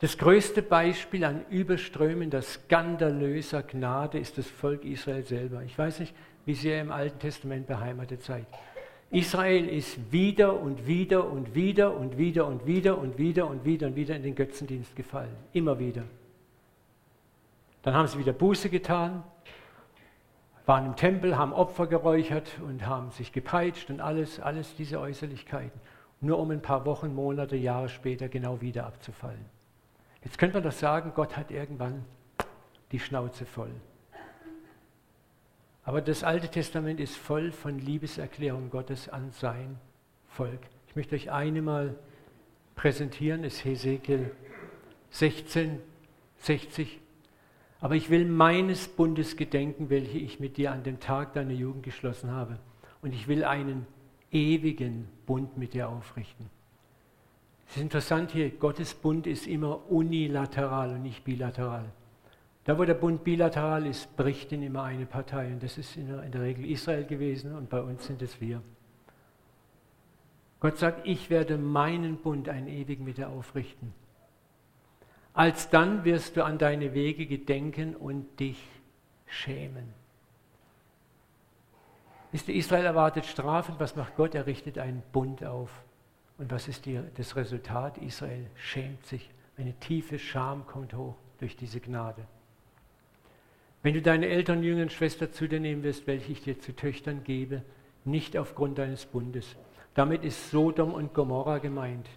Das größte Beispiel an überströmender, skandalöser Gnade ist das Volk Israel selber. Ich weiß nicht, wie sehr im Alten Testament beheimatet seid. Israel ist wieder und wieder und wieder und wieder und wieder und wieder und wieder und wieder in den Götzendienst gefallen. Immer wieder. Dann haben sie wieder Buße getan, waren im Tempel, haben Opfer geräuchert und haben sich gepeitscht und alles, alles diese Äußerlichkeiten. Nur um ein paar Wochen, Monate, Jahre später genau wieder abzufallen. Jetzt könnte man doch sagen, Gott hat irgendwann die Schnauze voll. Aber das Alte Testament ist voll von Liebeserklärungen Gottes an sein Volk. Ich möchte euch eine mal präsentieren, ist Hesekiel 16, 60. Aber ich will meines Bundes gedenken, welche ich mit dir an dem Tag deiner Jugend geschlossen habe. Und ich will einen ewigen Bund mit dir aufrichten. Es ist interessant hier, Gottes Bund ist immer unilateral und nicht bilateral. Da, wo der Bund bilateral ist, bricht ihn immer eine Partei. Und das ist in der, in der Regel Israel gewesen und bei uns sind es wir. Gott sagt, ich werde meinen Bund einen ewigen mit dir aufrichten. Alsdann wirst du an deine Wege gedenken und dich schämen. Ist Israel erwartet Strafen? Was macht Gott? Er richtet einen Bund auf. Und was ist die, das Resultat? Israel schämt sich. Eine tiefe Scham kommt hoch durch diese Gnade. Wenn du deine Eltern, Jünger und Schwester zu dir nehmen wirst, welche ich dir zu Töchtern gebe, nicht aufgrund deines Bundes. Damit ist Sodom und Gomorra gemeint.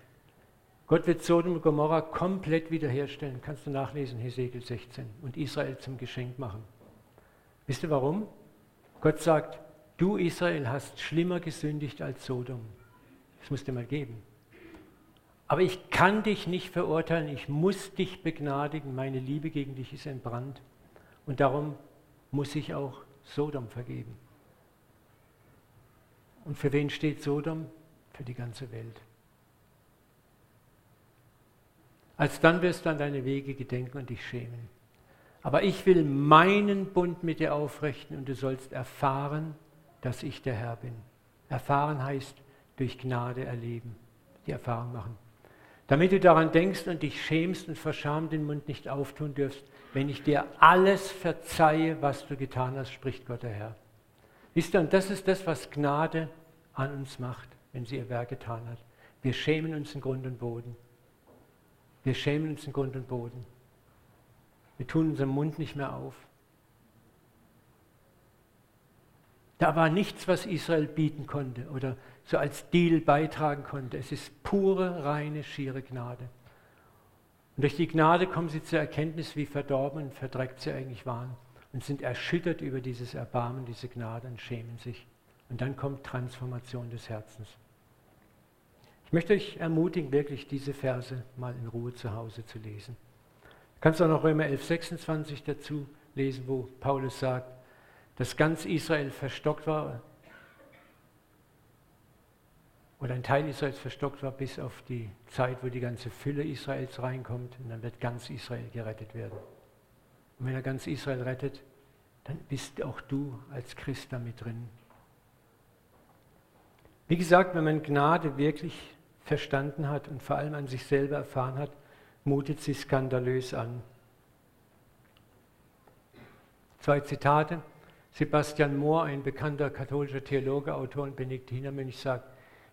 Gott wird Sodom und Gomorra komplett wiederherstellen. Kannst du nachlesen, Hesekiel 16. Und Israel zum Geschenk machen. Wisst ihr warum? Gott sagt, du Israel hast schlimmer gesündigt als Sodom. Das musst du mal geben. Aber ich kann dich nicht verurteilen, ich muss dich begnadigen. Meine Liebe gegen dich ist entbrannt. Und darum muss ich auch Sodom vergeben. Und für wen steht Sodom? Für die ganze Welt. Alsdann wirst du an deine Wege gedenken und dich schämen. Aber ich will meinen Bund mit dir aufrichten und du sollst erfahren, dass ich der Herr bin. Erfahren heißt durch Gnade erleben, die Erfahrung machen. Damit du daran denkst und dich schämst und verschamt den Mund nicht auftun dürfst, wenn ich dir alles verzeihe, was du getan hast, spricht Gott der Herr. Wisst ihr, und das ist das, was Gnade an uns macht, wenn sie ihr Werk getan hat. Wir schämen uns in Grund und Boden. Wir schämen uns in Grund und Boden. Wir tun unseren Mund nicht mehr auf. Da war nichts, was Israel bieten konnte oder so als Deal beitragen konnte. Es ist pure, reine, schiere Gnade. Und durch die Gnade kommen sie zur Erkenntnis, wie verdorben und verdreckt sie eigentlich waren und sind erschüttert über dieses Erbarmen, diese Gnade und schämen sich. Und dann kommt Transformation des Herzens. Ich möchte euch ermutigen, wirklich diese Verse mal in Ruhe zu Hause zu lesen. Du kannst auch noch Römer 11, 26 dazu lesen, wo Paulus sagt, dass ganz Israel verstockt war oder ein Teil Israels verstockt war bis auf die Zeit, wo die ganze Fülle Israels reinkommt und dann wird ganz Israel gerettet werden. Und wenn er ganz Israel rettet, dann bist auch du als Christ damit drin. Wie gesagt, wenn man Gnade wirklich verstanden hat und vor allem an sich selber erfahren hat, mutet sie skandalös an. Zwei Zitate. Sebastian Mohr, ein bekannter katholischer Theologe, Autor und Benediktinermönch, sagt,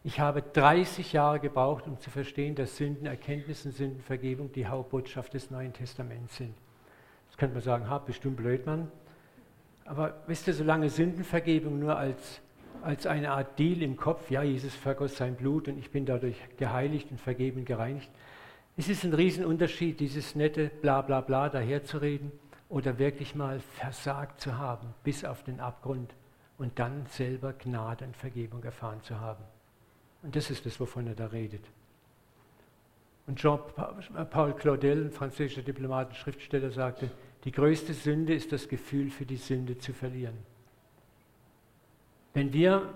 ich habe 30 Jahre gebraucht, um zu verstehen, dass Sündenerkenntnis und Sündenvergebung die Hauptbotschaft des Neuen Testaments sind. Jetzt könnte man sagen, ha, bestimmt blöd, Mann. Aber wisst ihr, solange Sündenvergebung nur als, als eine Art Deal im Kopf, ja, Jesus vergoss sein Blut und ich bin dadurch geheiligt und vergeben gereinigt, es ist ein Riesenunterschied, dieses nette Bla bla bla daherzureden oder wirklich mal versagt zu haben, bis auf den Abgrund und dann selber Gnade und Vergebung erfahren zu haben. Und das ist das, wovon er da redet. Und Jean-Paul Claudel, ein französischer Diplomat und Schriftsteller, sagte, die größte Sünde ist das Gefühl, für die Sünde zu verlieren. Wenn wir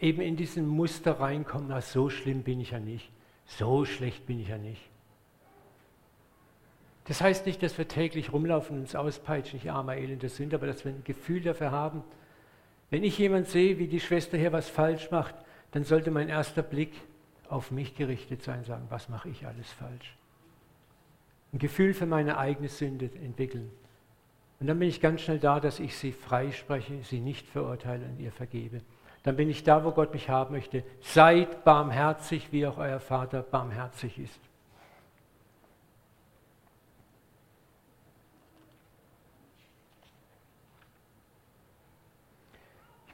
eben in diesen Muster reinkommen, na, so schlimm bin ich ja nicht, so schlecht bin ich ja nicht. Das heißt nicht, dass wir täglich rumlaufen und uns auspeitschen, ich armer, elender Sünder, aber dass wir ein Gefühl dafür haben, wenn ich jemand sehe, wie die Schwester hier was falsch macht, dann sollte mein erster Blick auf mich gerichtet sein, sagen, was mache ich alles falsch? ein Gefühl für meine eigene Sünde entwickeln. Und dann bin ich ganz schnell da, dass ich sie freispreche, sie nicht verurteile und ihr vergebe. Dann bin ich da, wo Gott mich haben möchte. Seid barmherzig, wie auch euer Vater barmherzig ist.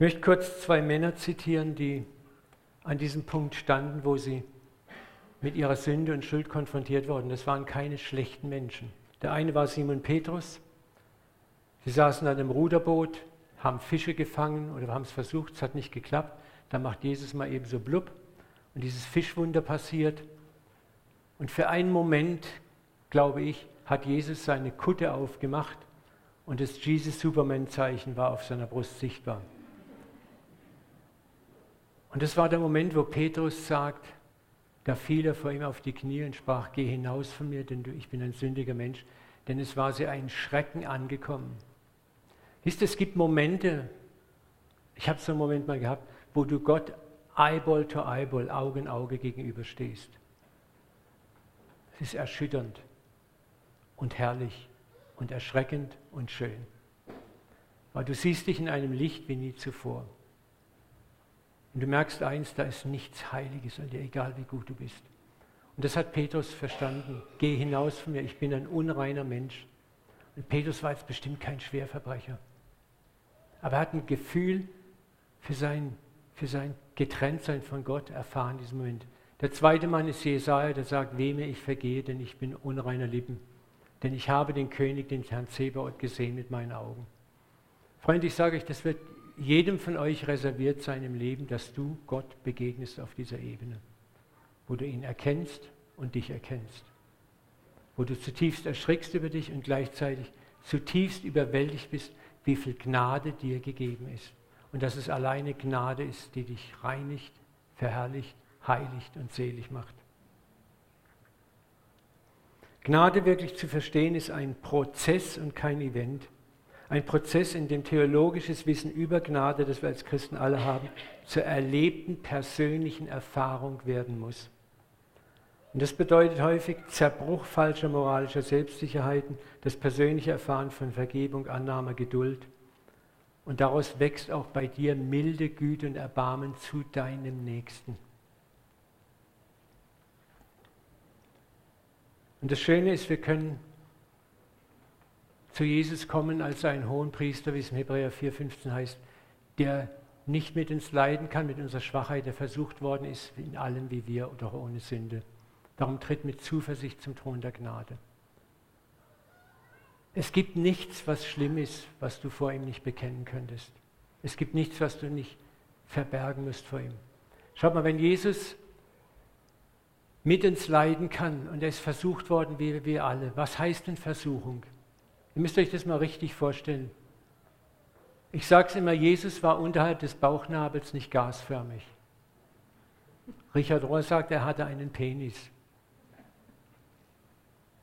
Ich möchte kurz zwei Männer zitieren, die an diesem Punkt standen, wo sie mit ihrer Sünde und Schuld konfrontiert wurden. Das waren keine schlechten Menschen. Der eine war Simon Petrus. Sie saßen an einem Ruderboot, haben Fische gefangen oder haben es versucht, es hat nicht geklappt. Da macht Jesus mal eben so blub und dieses Fischwunder passiert. Und für einen Moment, glaube ich, hat Jesus seine Kutte aufgemacht und das Jesus-Superman-Zeichen war auf seiner Brust sichtbar. Und das war der Moment, wo Petrus sagt, da fiel er vor ihm auf die Knie und sprach, geh hinaus von mir, denn ich bin ein sündiger Mensch. Denn es war sie ein Schrecken angekommen. Wisst ihr, es gibt Momente, ich habe so einen Moment mal gehabt, wo du Gott Eyeball to Eyeball, Auge in Auge gegenüberstehst. Es ist erschütternd und herrlich und erschreckend und schön. Weil du siehst dich in einem Licht wie nie zuvor. Und du merkst eins, da ist nichts Heiliges an dir, egal wie gut du bist. Und das hat Petrus verstanden. Geh hinaus von mir, ich bin ein unreiner Mensch. Und Petrus war jetzt bestimmt kein Schwerverbrecher. Aber er hat ein Gefühl für sein, für sein Getrenntsein von Gott erfahren in diesem Moment. Der zweite Mann ist Jesaja, der sagt, wem ich vergehe, denn ich bin unreiner Lippen. Denn ich habe den König, den Herrn Zebaoth, gesehen mit meinen Augen. Freunde, ich sage euch, das wird jedem von euch reserviert sein im Leben, dass du Gott begegnest auf dieser Ebene, wo du ihn erkennst und dich erkennst, wo du zutiefst erschrickst über dich und gleichzeitig zutiefst überwältigt bist, wie viel Gnade dir gegeben ist. Und dass es alleine Gnade ist, die dich reinigt, verherrlicht, heiligt und selig macht. Gnade wirklich zu verstehen ist ein Prozess und kein Event. Ein Prozess, in dem theologisches Wissen über Gnade, das wir als Christen alle haben, zur erlebten persönlichen Erfahrung werden muss. Und das bedeutet häufig Zerbruch falscher moralischer Selbstsicherheiten, das persönliche Erfahren von Vergebung, Annahme, Geduld. Und daraus wächst auch bei dir milde Güte und Erbarmen zu deinem Nächsten. Und das Schöne ist, wir können zu Jesus kommen als einen hohen Priester, wie es im Hebräer 4,15 heißt, der nicht mit uns leiden kann, mit unserer Schwachheit, der versucht worden ist, in allem wie wir oder ohne Sünde. Darum tritt mit Zuversicht zum Thron der Gnade. Es gibt nichts, was schlimm ist, was du vor ihm nicht bekennen könntest. Es gibt nichts, was du nicht verbergen musst vor ihm. Schaut mal, wenn Jesus mit uns leiden kann und er ist versucht worden wie wir alle, was heißt denn Versuchung? Ihr müsst euch das mal richtig vorstellen. Ich sage es immer, Jesus war unterhalb des Bauchnabels nicht gasförmig. Richard Rohr sagt, er hatte einen Penis.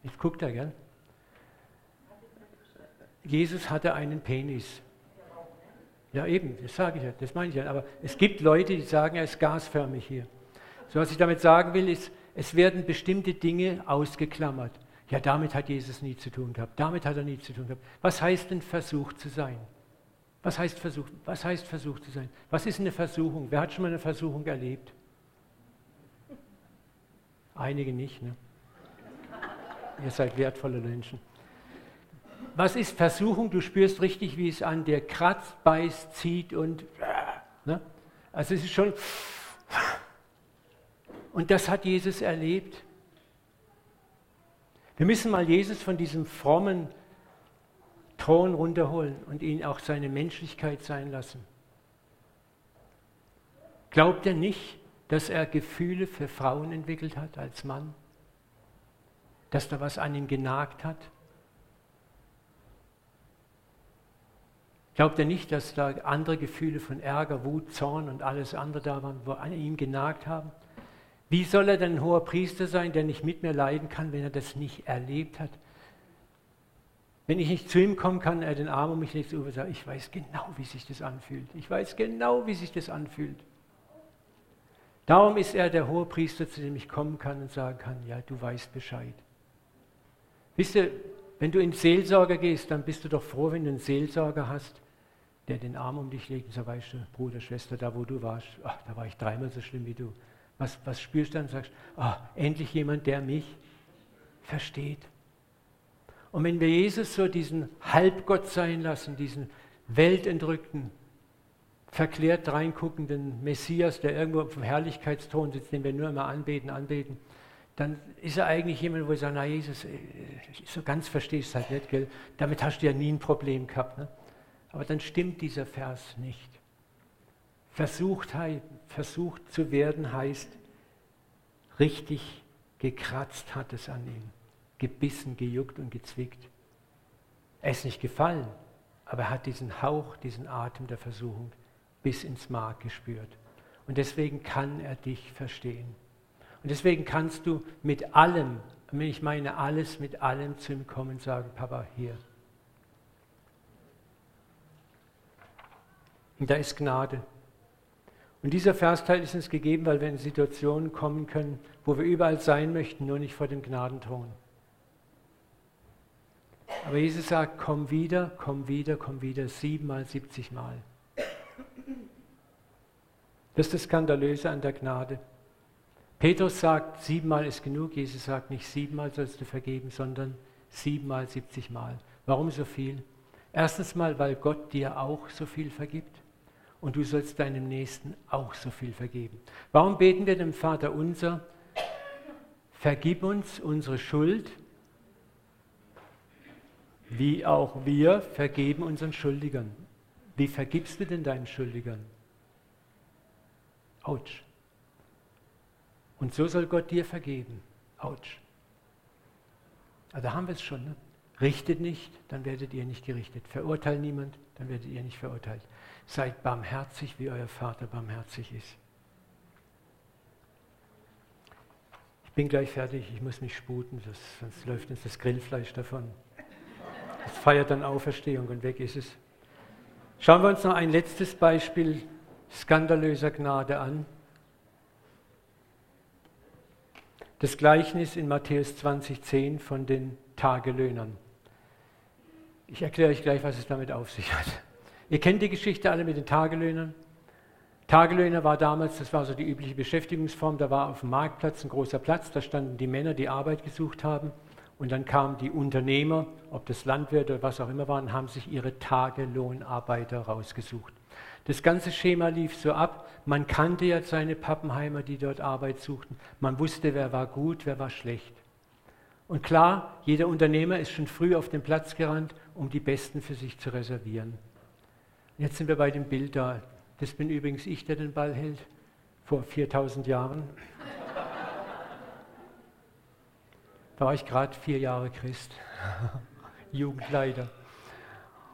Jetzt guckt er, gell? Jesus hatte einen Penis. Ja, eben, das sage ich ja, das meine ich ja. Aber es gibt Leute, die sagen, er ist gasförmig hier. So, was ich damit sagen will, ist, es werden bestimmte Dinge ausgeklammert. Ja, damit hat Jesus nie zu tun gehabt. Damit hat er nie zu tun gehabt. Was heißt denn versucht zu sein? Was heißt versucht, was heißt versucht zu sein? Was ist eine Versuchung? Wer hat schon mal eine Versuchung erlebt? Einige nicht, ne? Ihr seid wertvolle Menschen. Was ist Versuchung? Du spürst richtig, wie es an dir kratzt, beißt, zieht und. Ne? Also es ist schon. Und das hat Jesus erlebt. Wir müssen mal Jesus von diesem frommen Thron runterholen und ihn auch seine Menschlichkeit sein lassen. Glaubt er nicht, dass er Gefühle für Frauen entwickelt hat als Mann? Dass da was an ihm genagt hat? Glaubt er nicht, dass da andere Gefühle von Ärger, Wut, Zorn und alles andere da waren, wo an ihm genagt haben? Wie soll er denn ein hoher Priester sein, der nicht mit mir leiden kann, wenn er das nicht erlebt hat? Wenn ich nicht zu ihm kommen kann, er den Arm um mich legt und sagt, ich weiß genau, wie sich das anfühlt. Ich weiß genau, wie sich das anfühlt. Darum ist er der hohe Priester, zu dem ich kommen kann und sagen kann, ja, du weißt Bescheid. Wisst ihr, wenn du in Seelsorger gehst, dann bist du doch froh, wenn du einen Seelsorger hast, der den Arm um dich legt und sagt, weißt du, Bruder, Schwester, da wo du warst, ach, da war ich dreimal so schlimm wie du. Was, was spürst du dann? Sagst, ah, endlich jemand, der mich versteht. Und wenn wir Jesus so diesen Halbgott sein lassen, diesen weltentrückten, verklärt reinguckenden Messias, der irgendwo auf dem Herrlichkeitsthron sitzt, den wir nur immer anbeten, anbeten, dann ist er eigentlich jemand, wo wir sagen, na Jesus, äh, so ganz verstehst du halt nicht, gell? damit hast du ja nie ein Problem gehabt. Ne? Aber dann stimmt dieser Vers nicht. Versuchtheit, versucht zu werden heißt, richtig gekratzt hat es an ihm, gebissen, gejuckt und gezwickt. Er ist nicht gefallen, aber er hat diesen Hauch, diesen Atem der Versuchung bis ins Mark gespürt. Und deswegen kann er dich verstehen. Und deswegen kannst du mit allem, ich meine alles, mit allem zu ihm kommen und sagen, Papa, hier. Und da ist Gnade. Und dieser Versteil ist uns gegeben, weil wir in Situationen kommen können, wo wir überall sein möchten, nur nicht vor dem Gnadenthron. Aber Jesus sagt, komm wieder, komm wieder, komm wieder, siebenmal, siebzigmal. Das ist das Skandalöse an der Gnade. Petrus sagt, siebenmal ist genug. Jesus sagt nicht siebenmal sollst du vergeben, sondern siebenmal, siebzigmal. Warum so viel? Erstens mal, weil Gott dir auch so viel vergibt und du sollst deinem Nächsten auch so viel vergeben. Warum beten wir dem Vater unser? Vergib uns unsere Schuld, wie auch wir vergeben unseren Schuldigern. Wie vergibst du denn deinen Schuldigern? Autsch. Und so soll Gott dir vergeben. Autsch. Also haben wir es schon. Ne? Richtet nicht, dann werdet ihr nicht gerichtet. Verurteilt niemand, dann werdet ihr nicht verurteilt. Seid barmherzig, wie euer Vater barmherzig ist. Ich bin gleich fertig, ich muss mich sputen, das, sonst läuft uns das Grillfleisch davon. Das feiert dann Auferstehung und weg ist es. Schauen wir uns noch ein letztes Beispiel skandalöser Gnade an. das Gleichnis in Matthäus 20,10 von den Tagelöhnern. Ich erkläre euch gleich, was es damit auf sich hat. Ihr kennt die Geschichte alle mit den Tagelöhnern. Tagelöhner war damals, das war so die übliche Beschäftigungsform, da war auf dem Marktplatz ein großer Platz, da standen die Männer, die Arbeit gesucht haben. Und dann kamen die Unternehmer, ob das Landwirte oder was auch immer waren, haben sich ihre Tagelohnarbeiter rausgesucht. Das ganze Schema lief so ab, man kannte ja seine Pappenheimer, die dort Arbeit suchten. Man wusste, wer war gut, wer war schlecht. Und klar, jeder Unternehmer ist schon früh auf den Platz gerannt, um die Besten für sich zu reservieren. Jetzt sind wir bei dem Bild da. Das bin übrigens ich, der den Ball hält, vor 4000 Jahren. Da war ich gerade vier Jahre Christ, <laughs> Jugendleiter.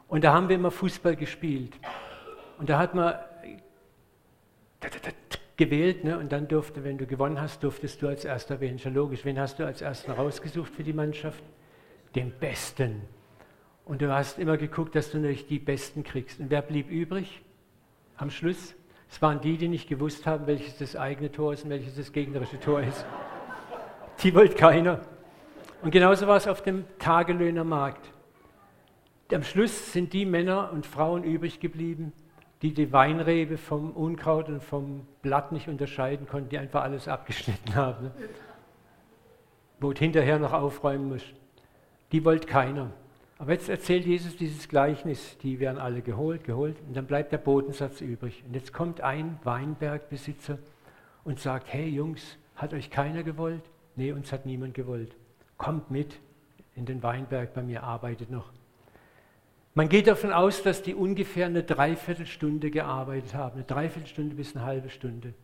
Und da haben wir immer Fußball gespielt. Und da hat man gewählt ne? und dann durfte, wenn du gewonnen hast, durftest du als Erster wählen. Schon logisch. Wen hast du als Ersten rausgesucht für die Mannschaft? Den Besten. Und du hast immer geguckt, dass du natürlich die Besten kriegst. Und wer blieb übrig am Schluss? Es waren die, die nicht gewusst haben, welches das eigene Tor ist und welches das gegnerische Tor ist. <laughs> Die wollte keiner. Und genauso war es auf dem Tagelöhnermarkt. Am Schluss sind die Männer und Frauen übrig geblieben, die die Weinrebe vom Unkraut und vom Blatt nicht unterscheiden konnten, die einfach alles abgeschnitten <laughs> haben. Ne? Wo du hinterher noch aufräumen musst. Die wollte keiner. Aber jetzt erzählt Jesus dieses Gleichnis, die werden alle geholt, geholt, und dann bleibt der Bodensatz übrig. Und jetzt kommt ein Weinbergbesitzer und sagt, hey Jungs, hat euch keiner gewollt? Nee, uns hat niemand gewollt. Kommt mit in den Weinberg, bei mir arbeitet noch. Man geht davon aus, dass die ungefähr eine Dreiviertelstunde gearbeitet haben, eine Dreiviertelstunde bis eine halbe Stunde.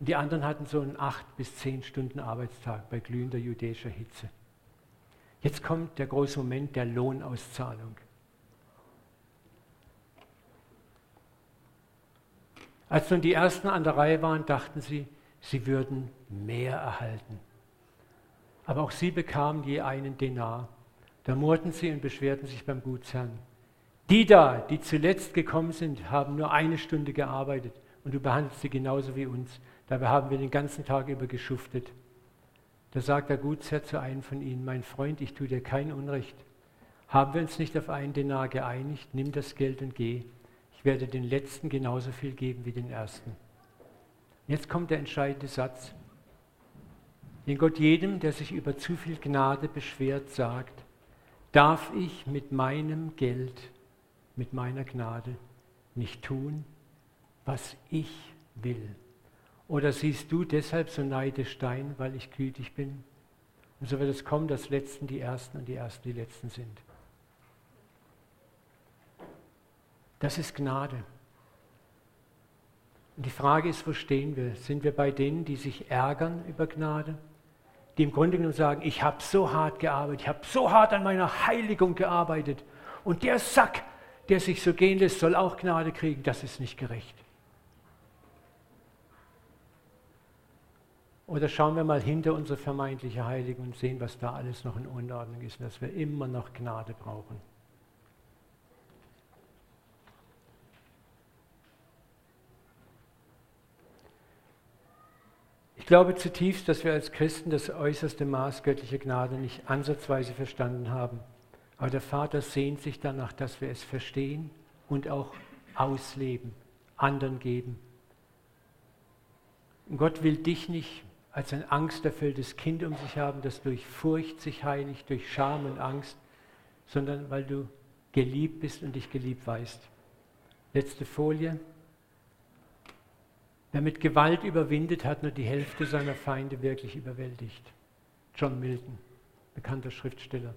Und die anderen hatten so einen acht bis zehn Stunden Arbeitstag bei glühender jüdischer Hitze. Jetzt kommt der große Moment der Lohnauszahlung. Als nun die Ersten an der Reihe waren, dachten sie, sie würden mehr erhalten. Aber auch sie bekamen je einen Denar. Da murrten sie und beschwerten sich beim Gutsherrn. Die da, die zuletzt gekommen sind, haben nur eine Stunde gearbeitet und du behandelst sie genauso wie uns. Dabei haben wir den ganzen Tag über geschuftet. Da sagt der Gutsherr zu einem von ihnen, mein Freund, ich tue dir kein Unrecht. Haben wir uns nicht auf einen Denar geeinigt? Nimm das Geld und geh. Ich werde den Letzten genauso viel geben wie den Ersten. Jetzt kommt der entscheidende Satz. Den Gott jedem, der sich über zu viel Gnade beschwert, sagt, darf ich mit meinem Geld, mit meiner Gnade nicht tun, was ich will. Oder siehst du deshalb so neidisch dein, weil ich gütig bin? Und so wird es kommen, dass Letzten die Ersten und die Ersten die Letzten sind. Das ist Gnade. Und die Frage ist, wo stehen wir? Sind wir bei denen, die sich ärgern über Gnade? Die im Grunde genommen sagen, ich habe so hart gearbeitet, ich habe so hart an meiner Heiligung gearbeitet. Und der Sack, der sich so gehen lässt, soll auch Gnade kriegen. Das ist nicht gerecht. Oder schauen wir mal hinter unsere vermeintliche Heiligung und sehen, was da alles noch in Unordnung ist, dass wir immer noch Gnade brauchen. Ich glaube zutiefst, dass wir als Christen das äußerste Maß göttlicher Gnade nicht ansatzweise verstanden haben. Aber der Vater sehnt sich danach, dass wir es verstehen und auch ausleben, anderen geben. Und Gott will dich nicht als ein angsterfülltes Kind um sich haben, das durch Furcht sich heiligt, durch Scham und Angst, sondern weil du geliebt bist und dich geliebt weißt. Letzte Folie. Wer mit Gewalt überwindet, hat nur die Hälfte seiner Feinde wirklich überwältigt. John Milton, bekannter Schriftsteller.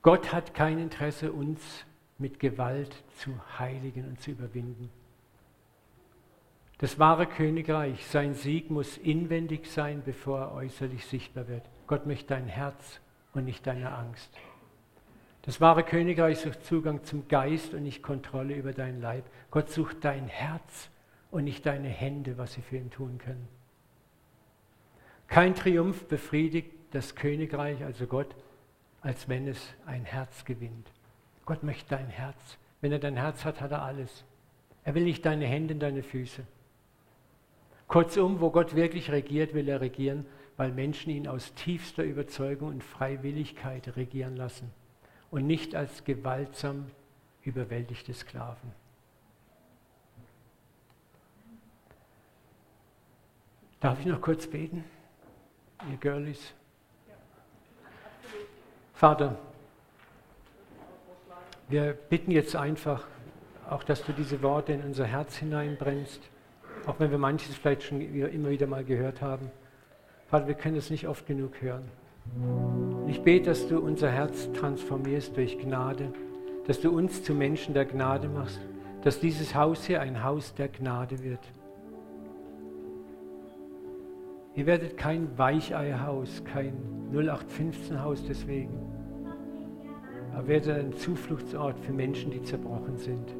Gott hat kein Interesse, uns mit Gewalt zu heiligen und zu überwinden. Das wahre Königreich, sein Sieg muss inwendig sein, bevor er äußerlich sichtbar wird. Gott möchte dein Herz und nicht deine Angst. Das wahre Königreich sucht Zugang zum Geist und nicht Kontrolle über deinen Leib. Gott sucht dein Herz und nicht deine Hände, was sie für ihn tun können. Kein Triumph befriedigt das Königreich, also Gott, als wenn es ein Herz gewinnt. Gott möchte dein Herz. Wenn er dein Herz hat, hat er alles. Er will nicht deine Hände und deine Füße. Kurzum, wo Gott wirklich regiert, will er regieren, weil Menschen ihn aus tiefster Überzeugung und Freiwilligkeit regieren lassen und nicht als gewaltsam überwältigte Sklaven. Darf ich noch kurz beten, ihr Girlies? Vater, wir bitten jetzt einfach, auch dass du diese Worte in unser Herz hineinbrennst auch wenn wir manches vielleicht schon immer wieder mal gehört haben. Vater, wir können es nicht oft genug hören. Ich bete, dass du unser Herz transformierst durch Gnade, dass du uns zu Menschen der Gnade machst, dass dieses Haus hier ein Haus der Gnade wird. Ihr werdet kein Weicheierhaus, kein 0815-Haus deswegen, aber werdet ein Zufluchtsort für Menschen, die zerbrochen sind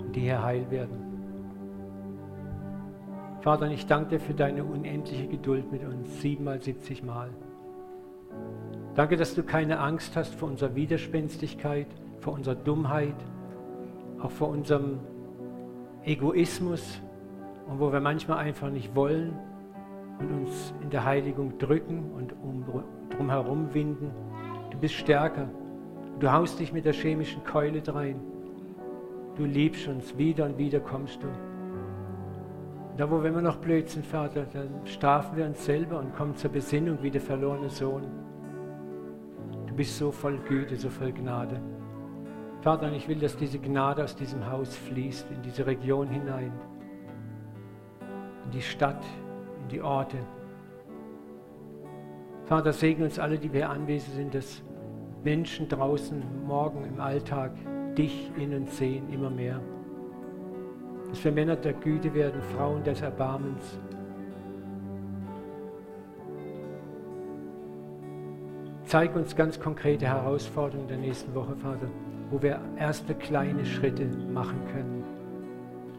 und die hier heil werden. Vater, ich danke dir für deine unendliche Geduld mit uns, siebenmal, siebzig Mal. Danke, dass du keine Angst hast vor unserer Widerspenstigkeit, vor unserer Dummheit, auch vor unserem Egoismus und wo wir manchmal einfach nicht wollen und uns in der Heiligung drücken und um, drumherum winden. Du bist stärker. Du haust dich mit der chemischen Keule drein. Du liebst uns. Wieder und wieder kommst du. Da, wo wir immer noch blöd sind, Vater, dann strafen wir uns selber und kommen zur Besinnung wie der verlorene Sohn. Du bist so voll Güte, so voll Gnade. Vater, ich will, dass diese Gnade aus diesem Haus fließt, in diese Region hinein, in die Stadt, in die Orte. Vater, segne uns alle, die wir anwesend sind, dass Menschen draußen morgen im Alltag dich in uns sehen, immer mehr dass wir Männer der Güte werden, Frauen des Erbarmens. Zeig uns ganz konkrete Herausforderungen der nächsten Woche, Vater, wo wir erste kleine Schritte machen können.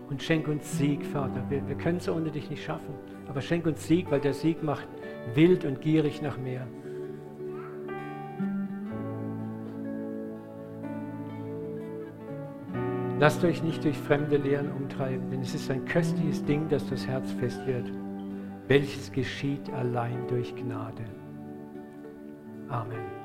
Und schenk uns Sieg, Vater. Wir, wir können es ohne dich nicht schaffen, aber schenk uns Sieg, weil der Sieg macht wild und gierig nach mehr. Lasst euch nicht durch fremde Lehren umtreiben, denn es ist ein köstliches Ding, dass das Herz fest wird. welches geschieht allein durch Gnade. Amen.